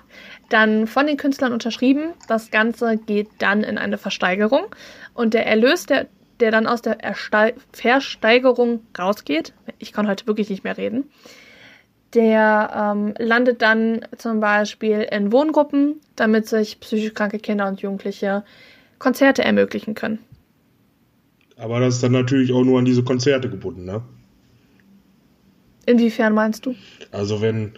Dann von den Künstlern unterschrieben. Das Ganze geht dann in eine Versteigerung. Und der Erlös, der, der dann aus der Erste Versteigerung rausgeht, ich kann heute wirklich nicht mehr reden, der ähm, landet dann zum Beispiel in Wohngruppen, damit sich psychisch kranke Kinder und Jugendliche Konzerte ermöglichen können. Aber das ist dann natürlich auch nur an diese Konzerte gebunden, ne? Inwiefern meinst du? Also wenn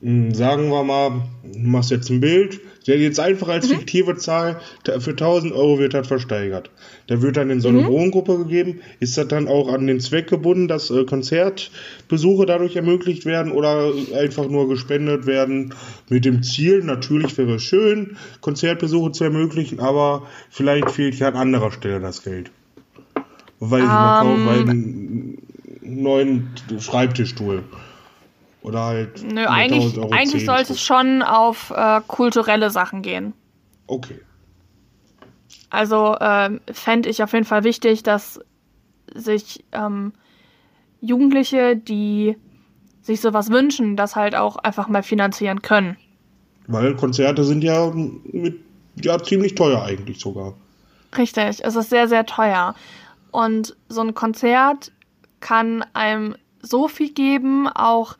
sagen wir mal, du machst jetzt ein Bild, der jetzt einfach als mhm. fiktive Zahl für 1000 Euro wird das versteigert. Der wird dann in so eine mhm. Wohngruppe gegeben. Ist das dann auch an den Zweck gebunden, dass äh, Konzertbesuche dadurch ermöglicht werden oder einfach nur gespendet werden mit dem Ziel, natürlich wäre es schön, Konzertbesuche zu ermöglichen, aber vielleicht fehlt ja an anderer Stelle das Geld. Weil um, ich weil einen neuen Schreibtischstuhl. Oder halt. Nö, eigentlich, eigentlich sollte es schon auf äh, kulturelle Sachen gehen. Okay. Also äh, fände ich auf jeden Fall wichtig, dass sich ähm, Jugendliche, die sich sowas wünschen, das halt auch einfach mal finanzieren können. Weil Konzerte sind ja, mit, ja ziemlich teuer eigentlich sogar. Richtig, es ist sehr, sehr teuer. Und so ein Konzert kann einem so viel geben, auch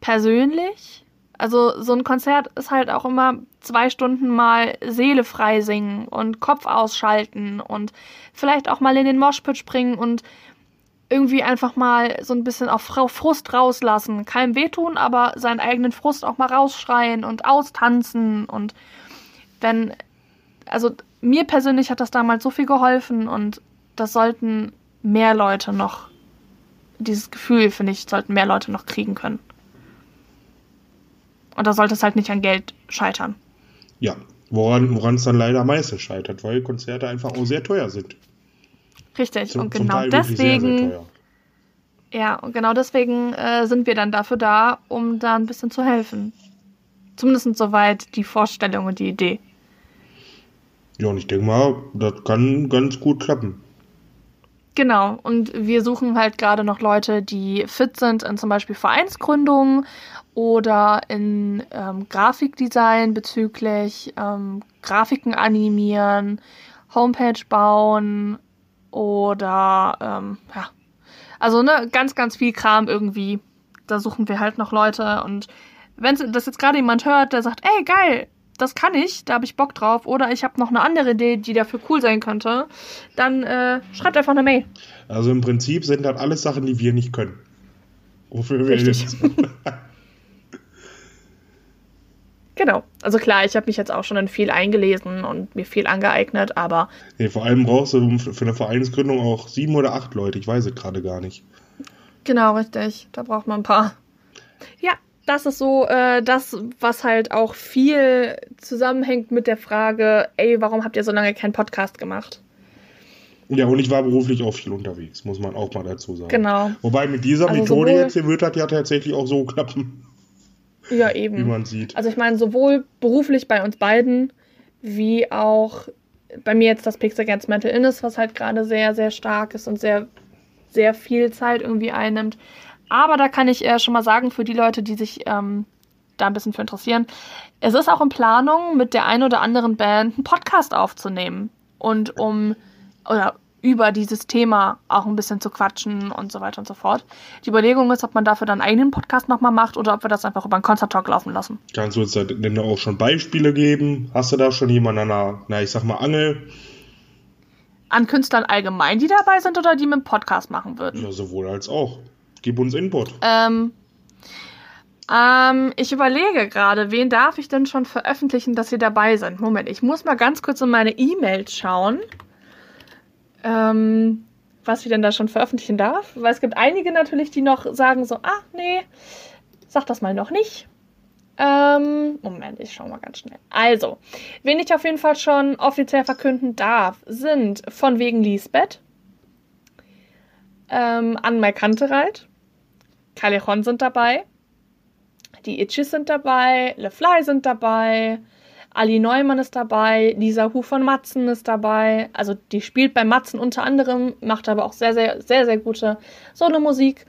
persönlich. Also so ein Konzert ist halt auch immer zwei Stunden mal Seele frei singen und Kopf ausschalten und vielleicht auch mal in den Moshpit springen und irgendwie einfach mal so ein bisschen auf Frust rauslassen. Keinem wehtun, aber seinen eigenen Frust auch mal rausschreien und austanzen. Und wenn, also mir persönlich hat das damals so viel geholfen und das sollten mehr Leute noch, dieses Gefühl, finde ich, sollten mehr Leute noch kriegen können. Und da sollte es halt nicht an Geld scheitern. Ja, woran es dann leider meistens scheitert, weil Konzerte einfach auch sehr teuer sind. Richtig, zum, und genau deswegen. Sehr, sehr ja, und genau deswegen äh, sind wir dann dafür da, um da ein bisschen zu helfen. Zumindest soweit die Vorstellung und die Idee. Ja, und ich denke mal, das kann ganz gut klappen. Genau, und wir suchen halt gerade noch Leute, die fit sind in zum Beispiel Vereinsgründungen oder in ähm, Grafikdesign bezüglich ähm, Grafiken animieren, Homepage bauen oder ähm, ja, also ne, ganz, ganz viel Kram irgendwie. Da suchen wir halt noch Leute. Und wenn das jetzt gerade jemand hört, der sagt, ey geil, das kann ich, da habe ich Bock drauf, oder ich habe noch eine andere Idee, die dafür cool sein könnte, dann äh, schreibt einfach eine Mail. Also im Prinzip sind das alles Sachen, die wir nicht können. Wofür wir Richtig. Genau. Also klar, ich habe mich jetzt auch schon in viel eingelesen und mir viel angeeignet, aber. Nee, vor allem brauchst du für eine Vereinsgründung auch sieben oder acht Leute. Ich weiß es gerade gar nicht. Genau, richtig. Da braucht man ein paar. Ja, das ist so äh, das, was halt auch viel zusammenhängt mit der Frage, ey, warum habt ihr so lange keinen Podcast gemacht? Ja, und ich war beruflich auch viel unterwegs, muss man auch mal dazu sagen. Genau. Wobei mit dieser also Methode jetzt, hier wird das ja tatsächlich auch so klappen. Ja, eben. Wie man sieht. Also ich meine, sowohl beruflich bei uns beiden, wie auch bei mir jetzt das Pixel Against Mental Illness, was halt gerade sehr, sehr stark ist und sehr, sehr viel Zeit irgendwie einnimmt. Aber da kann ich äh, schon mal sagen, für die Leute, die sich ähm, da ein bisschen für interessieren, es ist auch in Planung, mit der einen oder anderen Band einen Podcast aufzunehmen. Und um, oder über dieses Thema auch ein bisschen zu quatschen und so weiter und so fort. Die Überlegung ist, ob man dafür dann einen eigenen Podcast nochmal macht oder ob wir das einfach über einen Concert Talk laufen lassen. Kannst du uns denn auch schon Beispiele geben? Hast du da schon jemanden an einer, na, ich sag mal, Angel? An Künstlern allgemein, die dabei sind oder die mit dem Podcast machen würden? Ja, sowohl als auch. Gib uns Input. Ähm, ähm, ich überlege gerade, wen darf ich denn schon veröffentlichen, dass sie dabei sind? Moment, ich muss mal ganz kurz in meine E-Mails schauen ähm, was ich denn da schon veröffentlichen darf. Weil es gibt einige natürlich, die noch sagen so, ah, nee, sag das mal noch nicht. Ähm, Moment, ich schau mal ganz schnell. Also, wen ich auf jeden Fall schon offiziell verkünden darf, sind von wegen Lisbeth, ähm, Anmai Kantereit, Callejon sind dabei, die Itchies sind dabei, Le Fly sind dabei, Ali Neumann ist dabei, Lisa Hu von Matzen ist dabei. Also die spielt bei Matzen unter anderem, macht aber auch sehr, sehr, sehr, sehr gute Solo-Musik.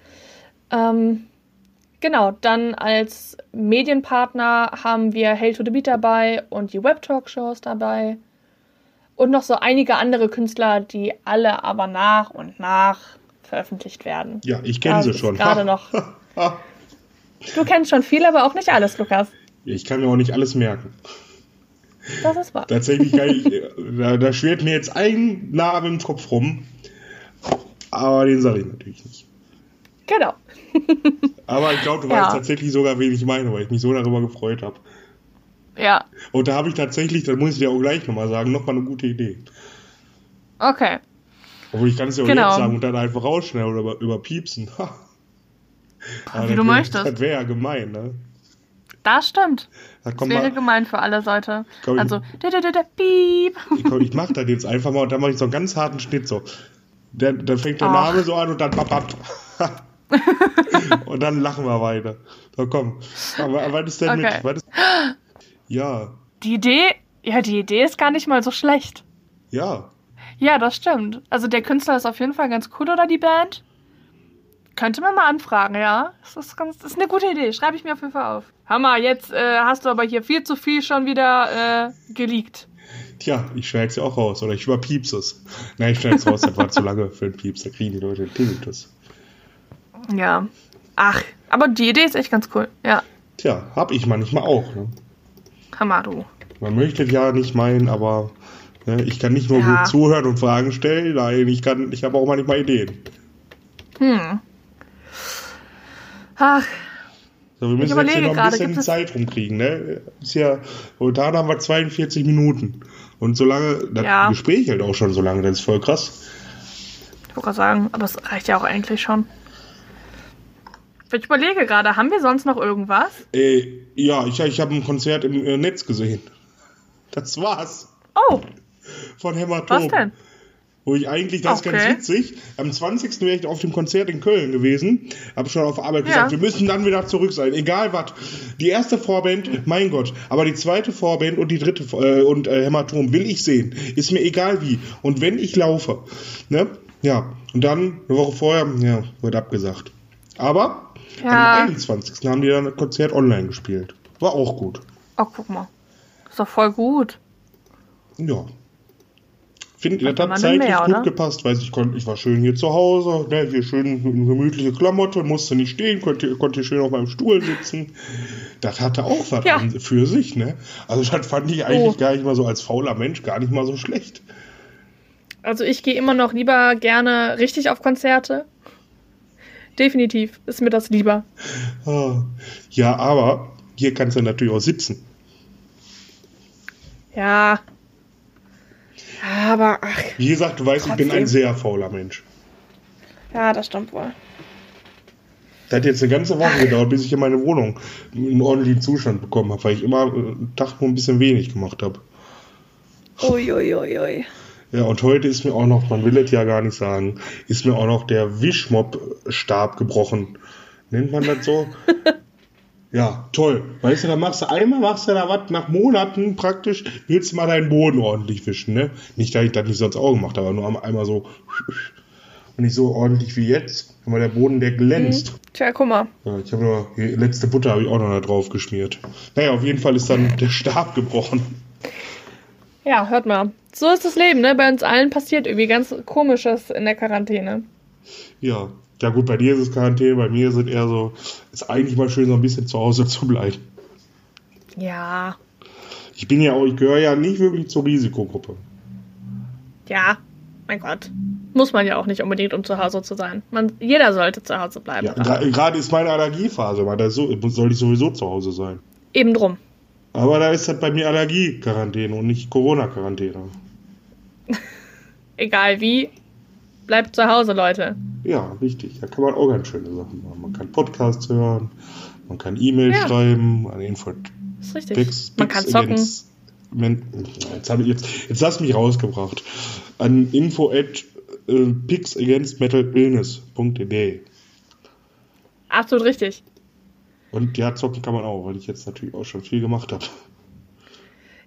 Ähm, genau, dann als Medienpartner haben wir Hail to the Beat dabei und die Web-Talk-Shows dabei. Und noch so einige andere Künstler, die alle aber nach und nach veröffentlicht werden. Ja, ich kenne sie schon. Gerade noch. du kennst schon viel, aber auch nicht alles, Lukas. Ich kann mir auch nicht alles merken. Das ist wahr. Tatsächlich, ich, da, da schwirrt mir jetzt ein Name im Kopf rum. Aber den sage ich natürlich nicht. Genau. aber ich glaube, du ja. weißt tatsächlich sogar, wen ich meine, weil ich mich so darüber gefreut habe. Ja. Und da habe ich tatsächlich, das muss ich dir auch gleich nochmal sagen, nochmal eine gute Idee. Okay. Obwohl ich kann es ja auch genau. jetzt sagen und dann einfach rausschneiden oder über, überpiepsen. Wie du möchtest. Das wäre ja gemein, ne? Das stimmt. Da das wäre mal. gemein für alle Seite. Komm, also, piep. Ich, komm, ich mach das jetzt einfach mal und dann mache ich so einen ganz harten Schnitt so. Dann, dann fängt der Ach. Name so an und dann papp, Und dann lachen wir weiter. So, komm. Aber, was ist denn okay. mit? Ist, ja. Die Idee, ja, die Idee ist gar nicht mal so schlecht. Ja. Ja, das stimmt. Also der Künstler ist auf jeden Fall ganz cool oder die Band. Könnte man mal anfragen, ja. Das ist, ganz, das ist eine gute Idee. Schreibe ich mir auf jeden Fall auf. Hammer, jetzt äh, hast du aber hier viel zu viel schon wieder äh, geleakt. Tja, ich schneide es ja auch raus. Oder ich überpiepse es. Nein, ich schneide es raus, das war zu lange für einen Pieps. Da kriegen die Leute den Tinnitus. Ja. Ach, aber die Idee ist echt ganz cool. Ja. Tja, hab ich manchmal auch. Ne? Hammer, du. Man möchte ja nicht meinen, aber ich kann nicht nur Ja. gut zuhören und Fragen stellen. Nein, ich kann, ich habe auch manchmal Ideen. Hm. Ach, So, wir müssen jetzt hier noch ein gerade, bisschen Zeit rumkriegen. Ne? Ist ja, momentan haben wir 42 Minuten. Und solange, das Ja. Gespräch hält auch schon so lange, das ist voll krass. ich wollte gerade sagen, aber es reicht ja auch eigentlich schon. Ich überlege gerade, haben wir sonst noch irgendwas? Äh, ja, ich, ich habe ein Konzert im äh, Netz gesehen. Das war's. Oh, Von Hämatom. was denn? Wo ich eigentlich, das ist Okay. ganz witzig, am 20. wäre ich auf dem Konzert in Köln gewesen, habe schon auf Arbeit Ja. gesagt, wir müssen dann wieder zurück sein, egal was. Die erste Vorband, mein Gott, aber die zweite Vorband und die dritte äh, und äh, Hämatom will ich sehen, ist mir egal wie. Und wenn ich laufe, ne, ja, und dann eine Woche vorher, ja, wird abgesagt. Aber Ja. am 21. haben die dann ein Konzert online gespielt. War auch gut. Oh, guck mal. Ist doch voll gut. Ja. Finde, das hat zeitlich mehr, gut gepasst, weil ich konnte, ich war schön hier zu Hause, ne, hier schön gemütliche Klamotte, musste nicht stehen, konnte, konnte schön auf meinem Stuhl sitzen. Das hatte auch was Ja. für sich, ne? Also das fand ich eigentlich Oh. gar nicht mal so als fauler Mensch gar nicht mal so schlecht. Also ich gehe immer noch lieber gerne richtig auf Konzerte. Definitiv ist mir das lieber. Ah. Ja, aber hier kannst du natürlich auch sitzen. Ja. Aber, ach, Wie gesagt, du weißt, ich bin ein Trotzdem. sehr fauler Mensch. ja, das stimmt wohl. Das hat jetzt eine ganze Woche gedauert, bis ich hier meine Wohnung in ordentlichen Zustand bekommen habe, weil ich immer äh, einen Tag nur ein bisschen wenig gemacht habe. Uiuiuiui. Ja, und heute ist mir auch noch, man will es ja gar nicht sagen, ist mir auch noch der Wischmopp-Stab gebrochen. Nennt man das so? ja, toll. Weißt du, da machst du einmal, machst du da was, nach Monaten praktisch, willst du mal deinen Boden ordentlich wischen, ne? Nicht, dass ich das nicht sonst auch gemacht habe, aber nur einmal so, und nicht so ordentlich wie jetzt, aber der Boden, der glänzt. Tja, guck mal. Ja, ich habe nur, die letzte Butter habe ich auch noch da drauf geschmiert. Naja, auf jeden Fall ist dann der Stab gebrochen. Ja, hört mal. So ist das Leben, ne? Bei uns allen passiert irgendwie ganz Komisches in der Quarantäne. Ja. Ja gut, bei dir ist es Quarantäne, bei mir ist es eher so, ist eigentlich mal schön, so ein bisschen zu Hause zu bleiben. Ja. Ich bin ja auch, ich gehöre ja nicht wirklich zur Risikogruppe. Ja. Mein Gott. Muss man ja auch nicht unbedingt, um zu Hause zu sein. Man, jeder sollte zu Hause bleiben. Ja, gerade ist meine Allergiephase, weil da so, soll ich sowieso zu Hause sein. Eben drum. Aber da ist halt bei mir Allergie-Quarantäne und nicht Corona-Quarantäne. Egal wie. Bleibt zu Hause, Leute. Ja, richtig. Da kann man auch ganz schöne Sachen machen. Man kann Podcasts hören, man kann E-Mail Ja. schreiben, an Info ist richtig. Pix, man Pix kann zocken. Against- Jetzt, hab ich jetzt, jetzt hast du mich rausgebracht. An info at äh, pixagainstmetalillness.de Absolut richtig. Und ja, zocken kann man auch, weil ich jetzt natürlich auch schon viel gemacht habe.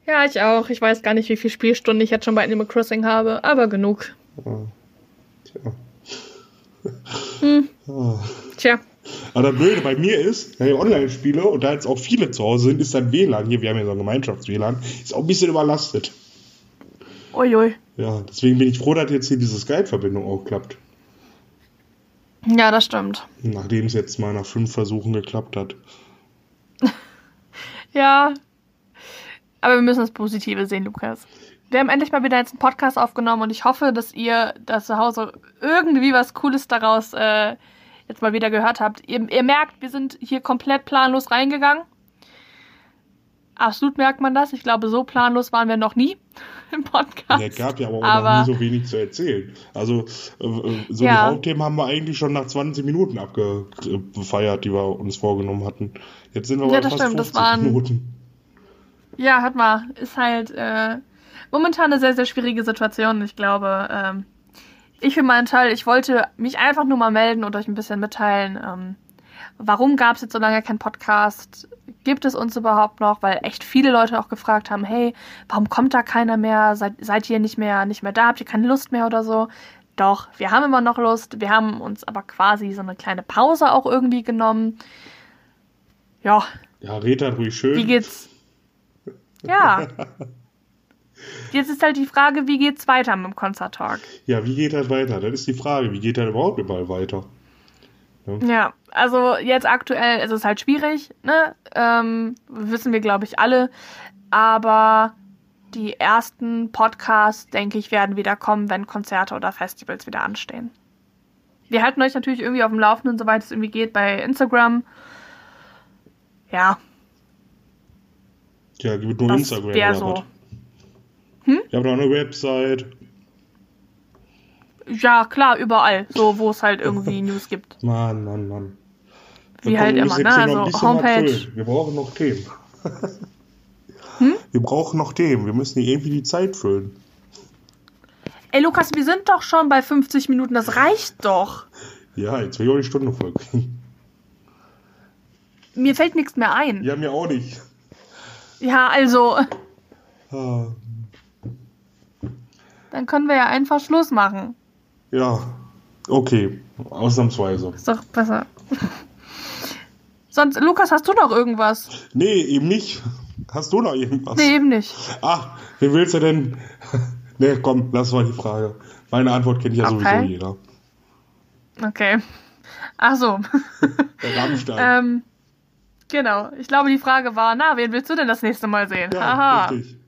Ja, ich auch. Ich weiß gar nicht, wie viele Spielstunden ich jetzt schon bei Animal Crossing habe, aber genug. Tja. Hm. Ah. Tja. Aber das Blöde bei mir ist, wenn ich online spiele und da jetzt auch viele zu Hause sind, ist dann WLAN, hier, wir haben ja so ein Gemeinschafts-WLAN, ist auch ein bisschen überlastet. Uiui. Ja, deswegen bin ich froh, dass jetzt hier diese Skype-Verbindung auch klappt. Ja, das stimmt. Nachdem es jetzt mal nach fünf Versuchen geklappt hat. Ja. Aber wir müssen das Positive sehen, Lukas. Wir haben endlich mal wieder jetzt einen Podcast aufgenommen und ich hoffe, dass ihr da zu Hause irgendwie was Cooles daraus äh, jetzt mal wieder gehört habt. Ihr, ihr merkt, wir sind hier komplett planlos reingegangen. Absolut merkt man das. Ich glaube, so planlos waren wir noch nie im Podcast. Ja, es gab ja aber auch Aber- noch nie so wenig zu erzählen. Also, äh, äh, so Ja. die Hauptthemen haben wir eigentlich schon nach 20 Minuten abgefeiert, die wir uns vorgenommen hatten. Jetzt sind wir Ja, bei das fast stimmt, das 50 waren- Minuten. Ja, hört mal, ist halt äh, momentan eine sehr, sehr schwierige Situation. Ich glaube, ähm, ich für meinen Teil, ich wollte mich einfach nur mal melden und euch ein bisschen mitteilen, ähm, warum gab es jetzt so lange keinen Podcast? Gibt es uns überhaupt noch? Weil echt viele Leute auch gefragt haben, hey, warum kommt da keiner mehr? Seid, seid ihr nicht mehr, nicht mehr da? Habt ihr keine Lust mehr oder so? Doch, wir haben immer noch Lust. Wir haben uns aber quasi so eine kleine Pause auch irgendwie genommen. Ja, Ja, red halt ruhig schön. wie geht's? Ja. Jetzt ist halt die Frage, wie geht's weiter mit dem Konzerttalk? Ja, wie geht das weiter? Das ist die Frage. Wie geht das überhaupt überall weiter? Ja, ja also jetzt aktuell ist es halt schwierig, ne? Ähm, wissen wir, glaube ich, alle. Aber die ersten Podcasts, denke ich, werden wieder kommen, wenn Konzerte oder Festivals wieder anstehen. Wir halten euch natürlich irgendwie auf dem Laufenden, soweit es irgendwie geht, bei Instagram. Ja. Ja, gibt nur das Instagram. Oder so. Hm? Wir haben auch eine Website. Ja, klar, überall. So, wo es halt irgendwie News gibt. Mann, Mann, Mann. Wie halt immer, ne? Also Homepage. Wir brauchen noch Themen. hm? Wir brauchen noch Themen. Wir müssen hier irgendwie die Zeit füllen. Ey, Lukas, wir sind doch schon bei 50 Minuten. Das reicht doch. Ja, jetzt will ich auch die Stunde voll Mir fällt nichts mehr ein. Ja, mir auch nicht. Ja, also. Ah. Dann können wir ja einfach Schluss machen. Ja, okay. Ausnahmsweise. Ist doch besser. Sonst, Lukas, hast du noch irgendwas? Nee, eben nicht. Hast du noch irgendwas? Nee, eben nicht. Ach, wen willst du denn? nee, komm, lass mal die Frage. Meine Antwort kennt ja okay. sowieso jeder. Okay. Ach so. Der Rammstein. ähm, genau. Ich glaube, die Frage war, na, wen willst du denn das nächste Mal sehen? Ja, Aha. richtig.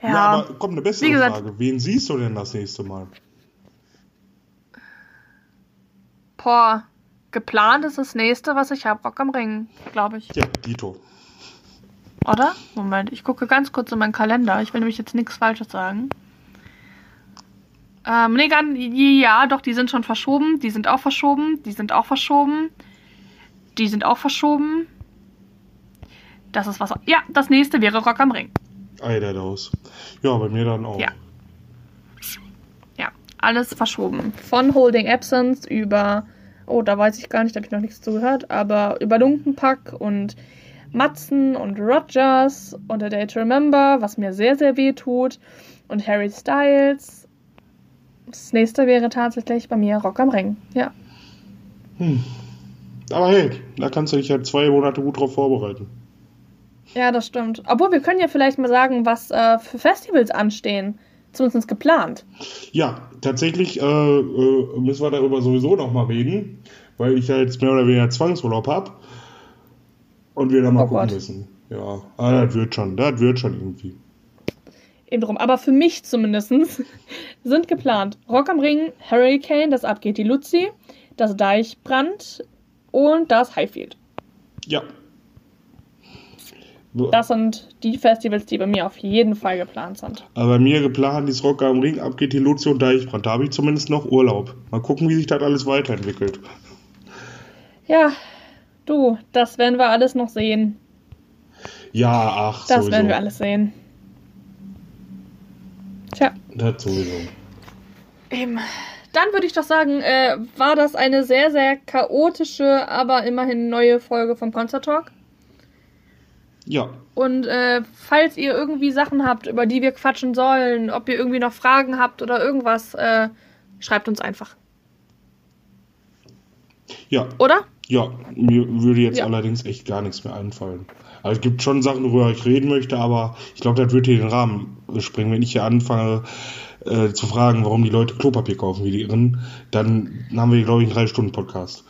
Ja, ja, aber kommt eine bessere gesagt, Frage. Wen siehst du denn das nächste Mal? Boah, geplant ist das nächste, was ich habe, Rock am Ring, glaube ich. Ja, Dito. Oder? Moment, ich gucke ganz kurz in meinen Kalender. Ich will nämlich jetzt nichts Falsches sagen. Ähm, nee, gar, ja, doch, die sind schon verschoben. Die sind auch verschoben. Die sind auch verschoben. Die sind auch verschoben. Das ist was. Ja, das nächste wäre Rock am Ring. Eiderdaus. Ja, bei mir dann auch. Ja. Ja, alles verschoben. Von Holding Absence über, oh, da weiß ich gar nicht, da habe ich noch nichts zugehört, aber über Lunkenpack und Matzen und Rogers und A Day to Remember, was mir sehr, sehr weh tut. Und Harry Styles. Das nächste wäre tatsächlich bei mir Rock am Ring. Ja. Hm. Aber hey, da kannst du dich ja zwei Monate gut drauf vorbereiten. Ja, das stimmt. Obwohl, wir können ja vielleicht mal sagen, was äh, für Festivals anstehen. Zumindest geplant. Ja, tatsächlich äh, äh, müssen wir darüber sowieso nochmal reden, weil ich ja jetzt mehr oder weniger Zwangsurlaub habe. Und wir da mal oh gucken Gott. müssen. Ja, ah, das wird schon, das wird schon irgendwie. Eben drum. Aber für mich zumindest sind geplant Rock am Ring, Hurricane, das abgeht die Luzi, das Deichbrand und das Highfield. Ja, das sind die Festivals, die bei mir auf jeden Fall geplant sind. Aber bei mir geplant ist Rock am Ring, abgeht die Luzi und Deichbrand. Da habe ich zumindest noch Urlaub. Mal gucken, wie sich das alles weiterentwickelt. Ja, du, das werden wir alles noch sehen. Ja, ach, Das sowieso. werden wir alles sehen. Tja. Das sowieso. Eben. Dann würde ich doch sagen, äh, war das eine sehr, sehr chaotische, aber immerhin neue Folge vom Concert Talk. Ja. Und äh, falls ihr irgendwie Sachen habt, über die wir quatschen sollen, ob ihr irgendwie noch Fragen habt oder irgendwas, äh, schreibt uns einfach. Ja. Oder? Ja, mir würde jetzt ja. allerdings echt gar nichts mehr einfallen. Also es gibt schon Sachen, worüber ich reden möchte, aber ich glaube, das würde hier den Rahmen sprengen. Wenn ich hier anfange äh, zu fragen, warum die Leute Klopapier kaufen wie die Irren, dann haben wir, glaube ich, einen drei Stunden Podcast.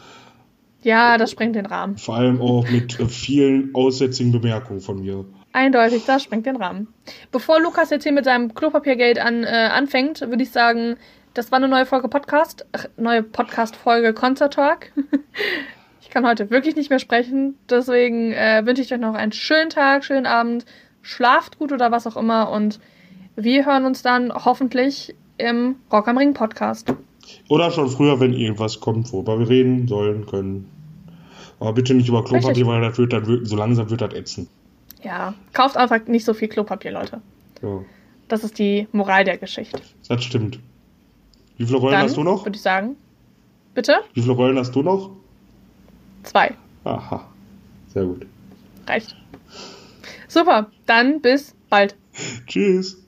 Ja, das sprengt den Rahmen. Vor allem auch mit äh, vielen aussätzigen Bemerkungen von mir. Eindeutig, das sprengt den Rahmen. Bevor Lukas jetzt hier mit seinem Klopapiergeld an, äh, anfängt, würde ich sagen, das war eine neue Folge Podcast, ach, neue Podcast-Folge Concert Talk. ich kann heute wirklich nicht mehr sprechen, deswegen äh, wünsche ich euch noch einen schönen Tag, schönen Abend, schlaft gut oder was auch immer und wir hören uns dann hoffentlich im Rock am Ring Podcast. Oder schon früher, wenn irgendwas kommt, worüber wir reden sollen, können. Aber bitte nicht über Klopapier, weil das wird dann so langsam wird das ätzen. Ja, kauft einfach nicht so viel Klopapier, Leute. Ja. Das ist die Moral der Geschichte. Das stimmt. Wie viele Rollen dann, hast du noch? Würde ich sagen. Bitte? Wie viele Rollen hast du noch? Zwei. Aha. Sehr gut. Reicht. Super, dann bis bald. Tschüss.